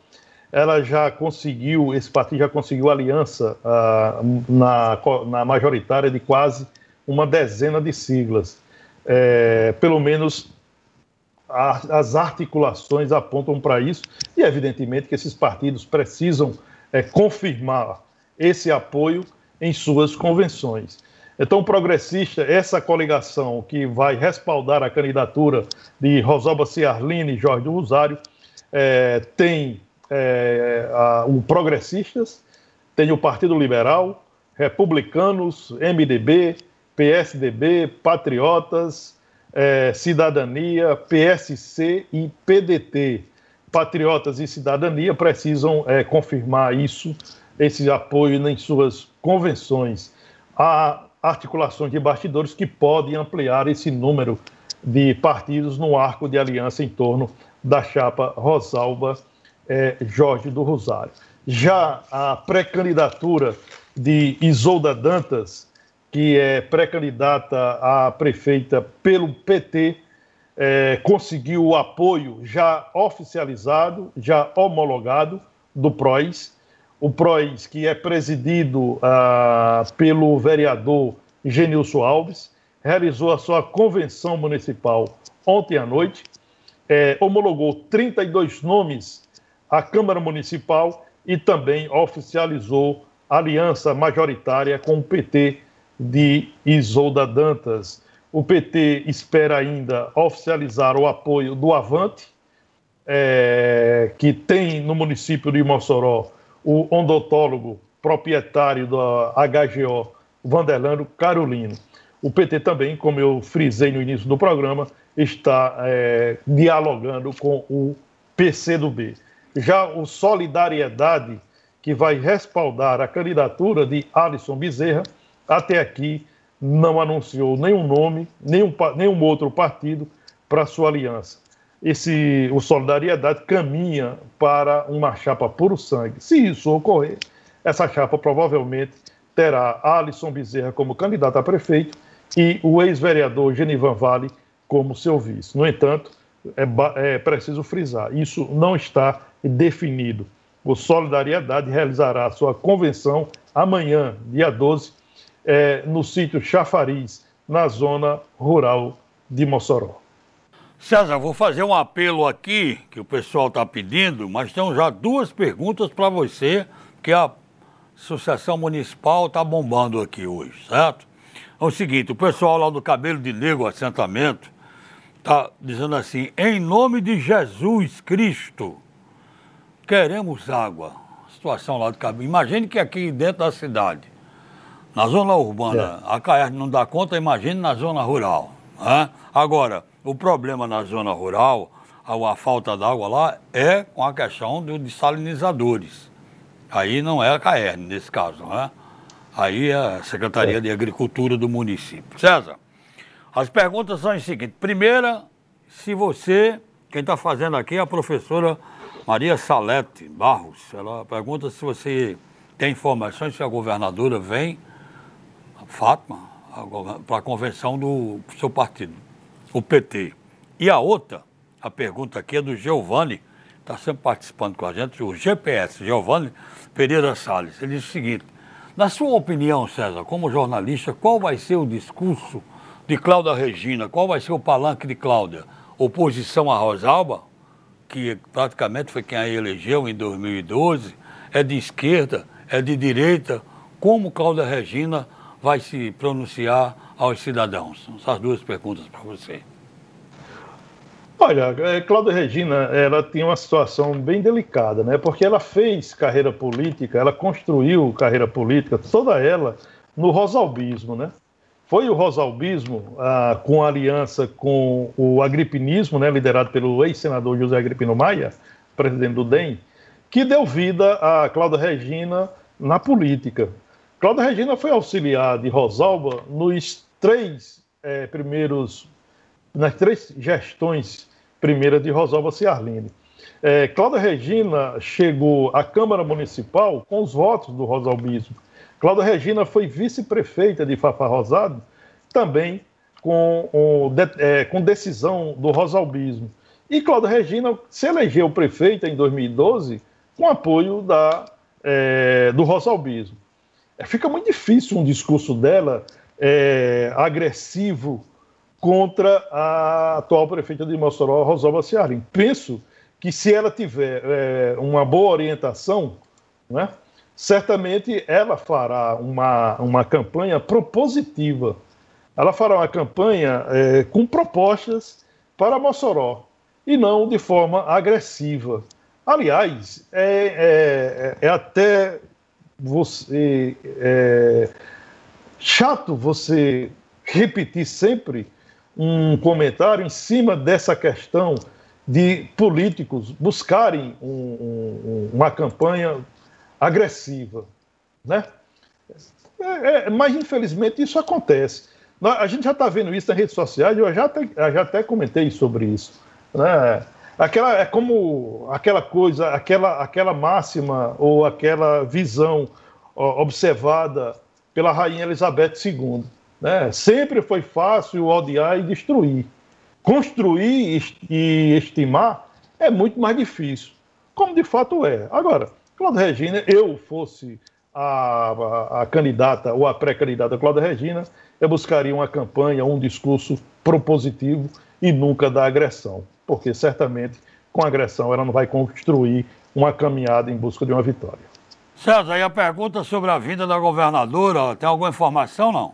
ela já conseguiu, esse partido já conseguiu aliança ah, na, na majoritária de quase uma dezena de siglas. É, pelo menos a, as articulações apontam para isso, e evidentemente que esses partidos precisam é, confirmar esse apoio em suas convenções. Então, progressista, essa coligação que vai respaldar a candidatura de Rosalba Ciarline e Jorge do Rosário, é, tem é, a, o Progressistas, tem o Partido Liberal, Republicanos, MDB, PSDB, Patriotas, é, Cidadania, PSC e PDT. Patriotas e Cidadania precisam é, confirmar isso, esse apoio em suas convenções. Há articulações de bastidores que podem ampliar esse número de partidos no arco de aliança em torno da chapa Rosalba é, Jorge do Rosário. Já a pré-candidatura de Isolda Dantas, que é pré-candidata a prefeita pelo PT, é, conseguiu o apoio já oficializado, já homologado do PROIS. O PROIS, que é presidido ah, pelo vereador Genilson Alves, realizou a sua convenção municipal ontem à noite, é, homologou 32 nomes à Câmara Municipal e também oficializou aliança majoritária com o PT de Isolda Dantas. O PT espera ainda oficializar o apoio do Avante, é, que tem no município de Mossoró o odontólogo proprietário da HGO, Vanderlando Carolino. O PT também, como eu frisei no início do programa, está é, dialogando com o PCdoB. Já o Solidariedade, que vai respaldar a candidatura de Alisson Bezerra, até aqui não anunciou nenhum nome, nenhum, nenhum outro partido para sua aliança. Esse, o Solidariedade caminha para uma chapa puro sangue. Se isso ocorrer, essa chapa provavelmente terá Alisson Bezerra como candidato a prefeito e o ex-vereador Genivan Vale como seu vice. No entanto, é, é preciso frisar, isso não está definido. O Solidariedade realizará sua convenção amanhã, dia 12, é, no sítio Chafariz, na zona rural de Mossoró. César, vou fazer um apelo aqui que o pessoal está pedindo, mas tem já duas perguntas para você, que a Associação Municipal está bombando aqui hoje, certo? É o seguinte, o pessoal lá do Cabelo de Negro Assentamento está dizendo assim, em nome de Jesus Cristo, queremos água. Situação lá do Cabelo. Imagine que aqui dentro da cidade, na zona urbana, é. a CAERN não dá conta, imagine na zona rural. Né? Agora, o problema na zona rural, a, a falta d'água lá, é com a questão do, de salinizadores. Aí não é a CAERN nesse caso, né? Aí é a Secretaria é. de Agricultura do município. César, as perguntas são as seguintes. Primeira, se você, quem está fazendo aqui é a professora Maria Salete Barros. Ela pergunta se você tem informações se a governadora vem, a Fátima, para a convenção do seu partido, o PT. E a outra, a pergunta aqui é do Giovanni está sempre participando com a gente, o GPS, Giovanni Pereira Salles. Ele diz o seguinte: na sua opinião, César, como jornalista, qual vai ser o discurso de Cláudia Regina? Qual vai ser o palanque de Cláudia? Oposição a Rosalba, que praticamente foi quem a elegeu em 2012, é de esquerda, é de direita? Como Cláudia Regina vai se pronunciar aos cidadãos? Essas duas perguntas para você. Olha, é, Cláudia Regina, ela tinha uma situação bem delicada, né? Porque ela fez carreira política, ela construiu carreira política, toda ela no rosalbismo, né? Foi o rosalbismo, ah, com aliança com o agripinismo, né, liderado pelo ex-senador José Agripino Maia, presidente do DEM, que deu vida a Cláudia Regina na política. Cláudia Regina foi auxiliar de Rosalba nos três eh, primeiros, nas três gestões primeira de Rosalba Ciarline. É, Cláudia Regina chegou à Câmara Municipal com os votos do Rosalbismo. Cláudia Regina foi vice-prefeita de Fafá Rosado, também com, o, é, com decisão do Rosalbismo. E Cláudia Regina se elegeu prefeita em 2012 com apoio da, é, do Rosalbismo. É, fica muito difícil um discurso dela é, agressivo contra a atual prefeita de Mossoró, Rosalba Ciarim. Penso que se ela tiver é, uma boa orientação, né, certamente ela fará uma, uma campanha propositiva. Ela fará uma campanha é, com propostas para Mossoró e não de forma agressiva. Aliás, é, é, é até você é, chato você repetir sempre um comentário em cima dessa questão de políticos buscarem um, um, uma campanha agressiva, né? É, é, mas infelizmente isso acontece. A gente já está vendo isso nas redes sociais. Eu já até, já até comentei sobre isso. Né? Aquela é como aquela coisa, aquela aquela máxima ou aquela visão ó, observada pela rainha Elizabeth II. Né? Sempre foi fácil odiar e destruir. Construir e estimar é muito mais difícil, como de fato é. Agora, Cláudia Regina, eu fosse a, a, a candidata ou a pré-candidata Cláudia Regina, eu buscaria uma campanha, um discurso propositivo e nunca da agressão, porque certamente com agressão ela não vai construir uma caminhada em busca de uma vitória. César, e a pergunta sobre a vinda da governadora, tem alguma informação não?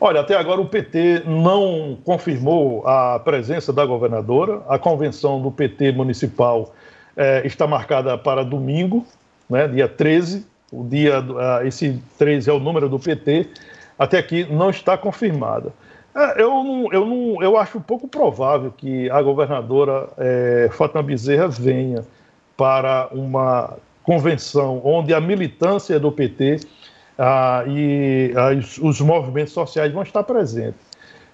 Olha, até agora o PT não confirmou a presença da governadora. A convenção do PT municipal é, está marcada para domingo, né, dia 13. O dia, uh, esse 13 é o número do PT. Até aqui não está confirmada. É, eu, não, eu, não, eu acho pouco provável que a governadora é, Fátima Bezerra venha para uma convenção onde a militância do PT ah, e ah, os movimentos sociais vão estar presentes.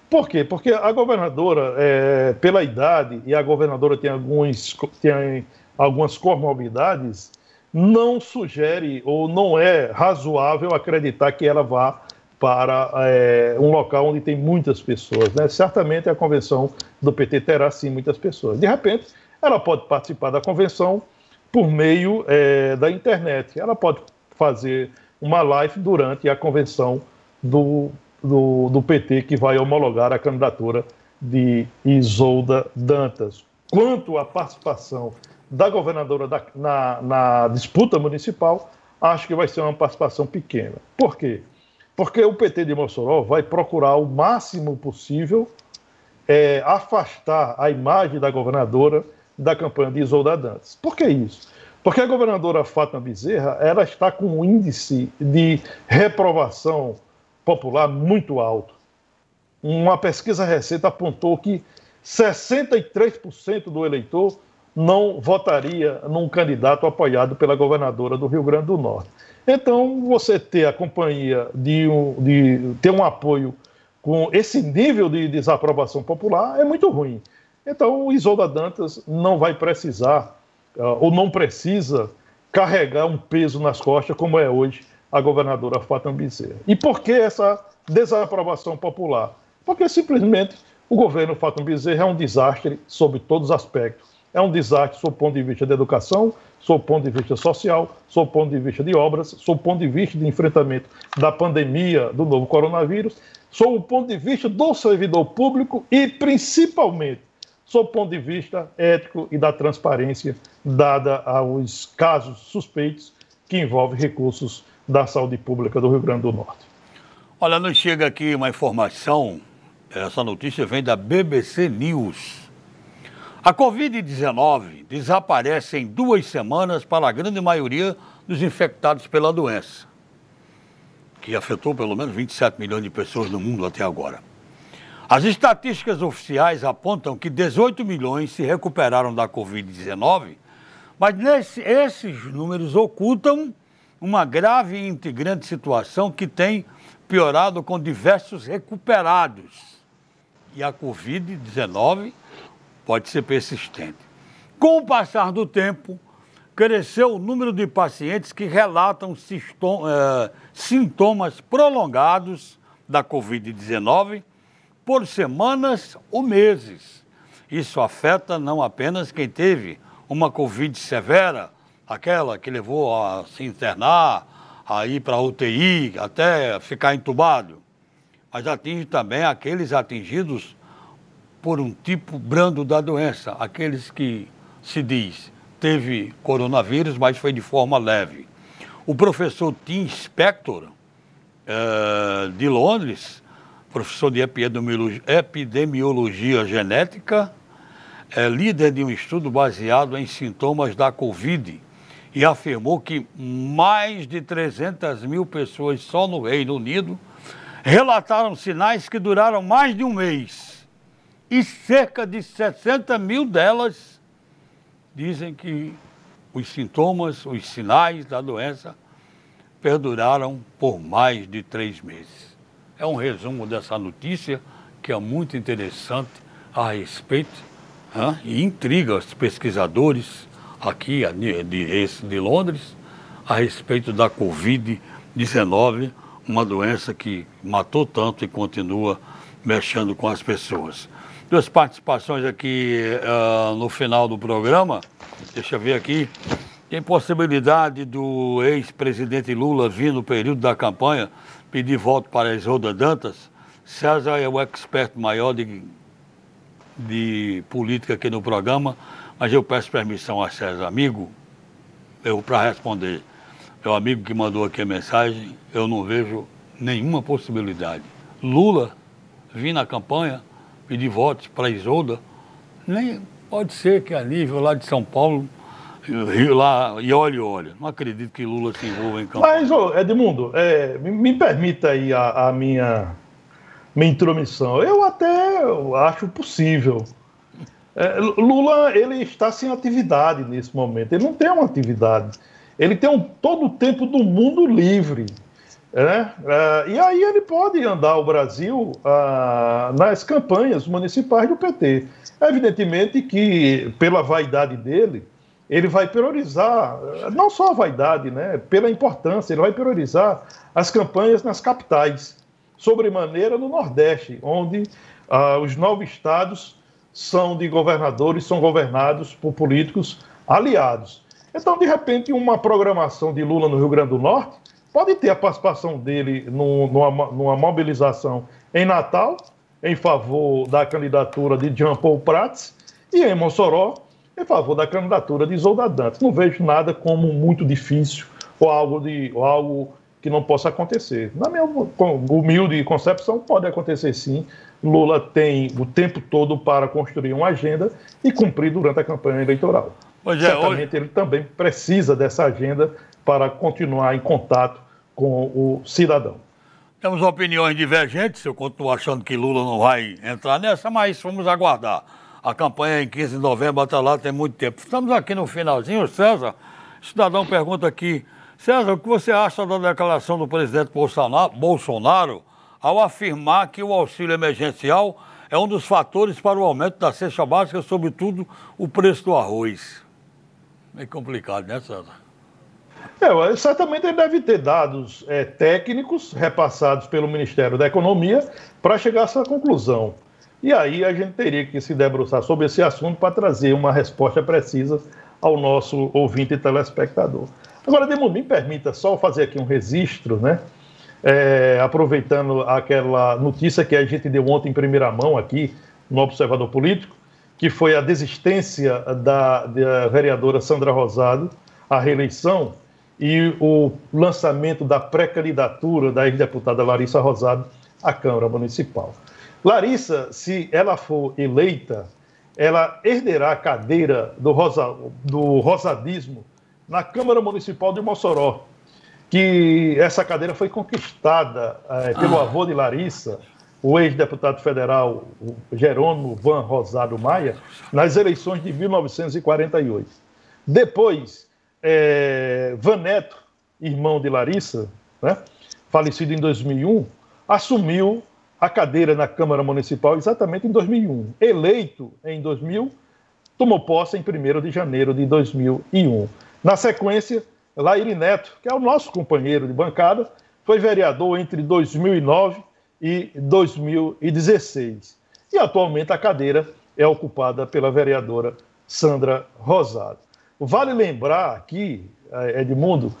Por quê? Porque a governadora, é, pela idade, e a governadora tem, alguns, tem algumas comorbidades, não sugere ou não é razoável acreditar que ela vá para é, um local onde tem muitas pessoas. Né? Certamente a convenção do PT terá sim muitas pessoas. De repente, ela pode participar da convenção por meio é, da internet. Ela pode fazer uma live durante a convenção do, do, do PT que vai homologar a candidatura de Isolda Dantas. Quanto à participação da governadora da, na, na, disputa municipal, acho que vai ser uma participação pequena. Por quê? Porque o PT de Mossoró vai procurar o máximo possível é, afastar a imagem da governadora da campanha de Isolda Dantas. Por que isso? Porque a governadora Fátima Bezerra ela está com um índice de reprovação popular muito alto. Uma pesquisa recente apontou que 63% do eleitor não votaria num candidato apoiado pela governadora do Rio Grande do Norte. Então, você ter a companhia de, um, de ter um apoio com esse nível de desaprovação popular é muito ruim. Então, o Isolda Dantas não vai precisar uh, ou não precisa carregar um peso nas costas, como é hoje a governadora Fátima Bezerra. E por que essa desaprovação popular? Porque simplesmente o governo Fátima Bezerra é um desastre sob todos os aspectos. É um desastre sob o ponto de vista da educação, sob o ponto de vista social, sob o ponto de vista de obras, sob o ponto de vista de enfrentamento da pandemia do novo coronavírus, sob o ponto de vista do servidor público e, principalmente, sob o ponto de vista ético e da transparência dada aos casos suspeitos que envolvem recursos da saúde pública do Rio Grande do Norte. Olha, nos chega aqui uma informação, essa notícia vem da BBC News. A Covid-19 desaparece em duas semanas para a grande maioria dos infectados pela doença, que afetou pelo menos 27 milhões de pessoas no mundo até agora. As estatísticas oficiais apontam que 18 milhões se recuperaram da Covid-19, mas nesse, esses números ocultam uma grave e integrante situação que tem piorado com diversos recuperados. E a Covid-19 pode ser persistente. Com o passar do tempo, cresceu o número de pacientes que relatam eh, sintomas prolongados da Covid-19 por semanas ou meses. Isso afeta não apenas quem teve uma Covid severa, aquela que levou a se internar, a ir para UTI, até ficar entubado, mas atinge também aqueles atingidos por um tipo brando da doença, aqueles que se diz teve coronavírus, mas foi de forma leve. O professor Tim Spector, é, de Londres, professor de epidemiologia genética, é líder de um estudo baseado em sintomas da Covid e afirmou que mais de 300 mil pessoas só no Reino Unido relataram sinais que duraram mais de um mês e cerca de 60 mil delas dizem que os sintomas, os sinais da doença perduraram por mais de três meses. É um resumo dessa notícia que é muito interessante a respeito hein, e intriga os pesquisadores aqui de, de, de Londres a respeito da Covid-19, uma doença que matou tanto e continua mexendo com as pessoas duas participações aqui uh, no final do programa. Deixa eu ver aqui. Tem possibilidade do ex-presidente Lula vir no período da campanha pedir voto para Isolda Dantas? César é o expert maior de, de política aqui no programa, mas eu peço permissão a César, amigo, eu para responder. Meu amigo que mandou aqui a mensagem, eu não vejo nenhuma possibilidade. Lula vir na campanha pedir votos para Isolda, nem pode ser que a nível lá de São Paulo, Rio lá, e olha, olha, não acredito que Lula se envolva em campanha. Mas, Edmundo, é, me, me, permita aí a, a, minha, minha intromissão. Eu até acho possível. É, Lula, ele está sem atividade nesse momento. Ele não tem uma atividade. Ele tem um, todo o tempo do mundo livre. É, é, e aí ele pode andar o Brasil ah, nas campanhas municipais do PT. Evidentemente que, pela vaidade dele, ele vai priorizar, não só a vaidade, né, pela importância, ele vai priorizar as campanhas nas capitais, sobremaneira no Nordeste, onde ah, os nove estados são de governadores, são governados por políticos aliados. Então, de repente, uma programação de Lula no Rio Grande do Norte pode ter a participação dele no, numa, numa, mobilização em Natal, em favor da candidatura de Jean Paul Prats, e em Mossoró, em favor da candidatura de Isolda Dantas. Não vejo nada como muito difícil ou algo, de, ou algo que não possa acontecer. Na minha humilde concepção, pode acontecer sim. Lula tem o tempo todo para construir uma agenda e cumprir durante a campanha eleitoral. Pois é, Certamente hoje... ele também precisa dessa agenda para continuar em contato com o cidadão. Temos opiniões divergentes, eu continuo achando que Lula não vai entrar nessa, mas vamos aguardar. A campanha é em 15 de novembro até lá tem muito tempo. Estamos aqui no finalzinho, César. Cidadão pergunta aqui, César, o que você acha da declaração do presidente Bolsonaro ao afirmar que o auxílio emergencial é um dos fatores para o aumento da cesta básica, sobretudo o preço do arroz? Meio complicado, né, César? É, certamente ele deve ter dados é, técnicos repassados pelo Ministério da Economia para chegar a essa conclusão. E aí a gente teria que se debruçar sobre esse assunto para trazer uma resposta precisa ao nosso ouvinte e telespectador. Agora, Demo, me permita só fazer aqui um registro, né? É, aproveitando aquela notícia que a gente deu ontem em primeira mão aqui no Observador Político, que foi a desistência da, da vereadora Sandra Rosado à reeleição e o lançamento da pré-candidatura da ex-deputada Larissa Rosado à Câmara Municipal. Larissa, se ela for eleita, ela herderá a cadeira do, rosa, do rosadismo na Câmara Municipal de Mossoró, que essa cadeira foi conquistada é, pelo ah. avô de Larissa, o ex-deputado federal Jerônimo Van Rosado Maia, nas eleições de 1948. Depois, é, Vaneto, irmão de Larissa, né, falecido em 2001, assumiu a cadeira na Câmara Municipal exatamente em 2001. Eleito em 2000, tomou posse em 1 de janeiro de 2001. Na sequência, Laíri Neto, que é o nosso companheiro de bancada, foi vereador entre 2009 e 2016. E atualmente a cadeira é ocupada pela vereadora Sandra Rosado. Vale lembrar aqui, eh, Edmundo,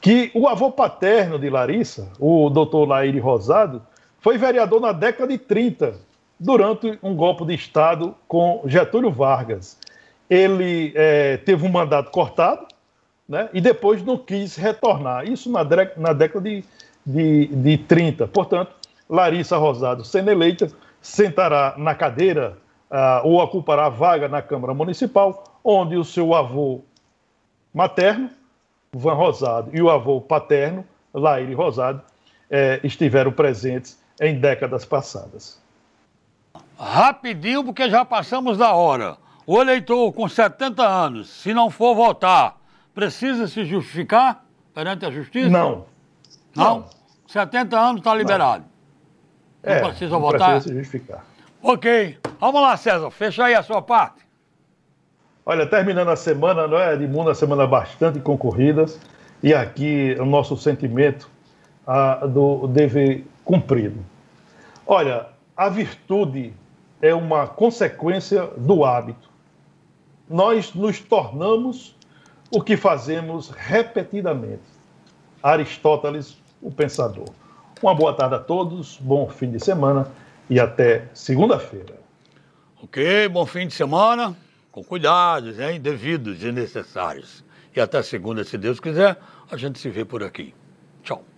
que o avô paterno de Larissa, o doutor Laíri Rosado, foi vereador na década de 30, durante um golpe de Estado com Getúlio Vargas. Ele é, teve um mandato cortado né, e depois não quis retornar. Isso na, na década de, de, de 30. Portanto, Larissa Rosado, sendo eleita, sentará na cadeira uh, ou ocupará a vaga na Câmara Municipal, onde o seu avô materno, Van Rosado, e o avô paterno, Laire Rosado, eh, estiveram presentes em décadas passadas. Rapidinho, porque já passamos da hora. O eleitor com 70 anos, se não for votar, precisa se justificar perante a justiça? Não. Não? não. 70 anos está liberado. Não, é, precisa não votar? Precisa se justificar. Ok. Vamos lá, César. Fecha aí a sua parte. Olha, terminando a semana, não é, Edmundo? A semana bastante concorrida. E aqui o nosso sentimento do dever cumprido. Olha, a virtude é uma consequência do hábito. Nós nos tornamos o que fazemos repetidamente. Aristóteles, o pensador. Uma boa tarde a todos, bom fim de semana e até segunda-feira. Ok, bom fim de semana, com cuidados, hein, devidos e necessários. E até segunda, se Deus quiser, a gente se vê por aqui. Tchau.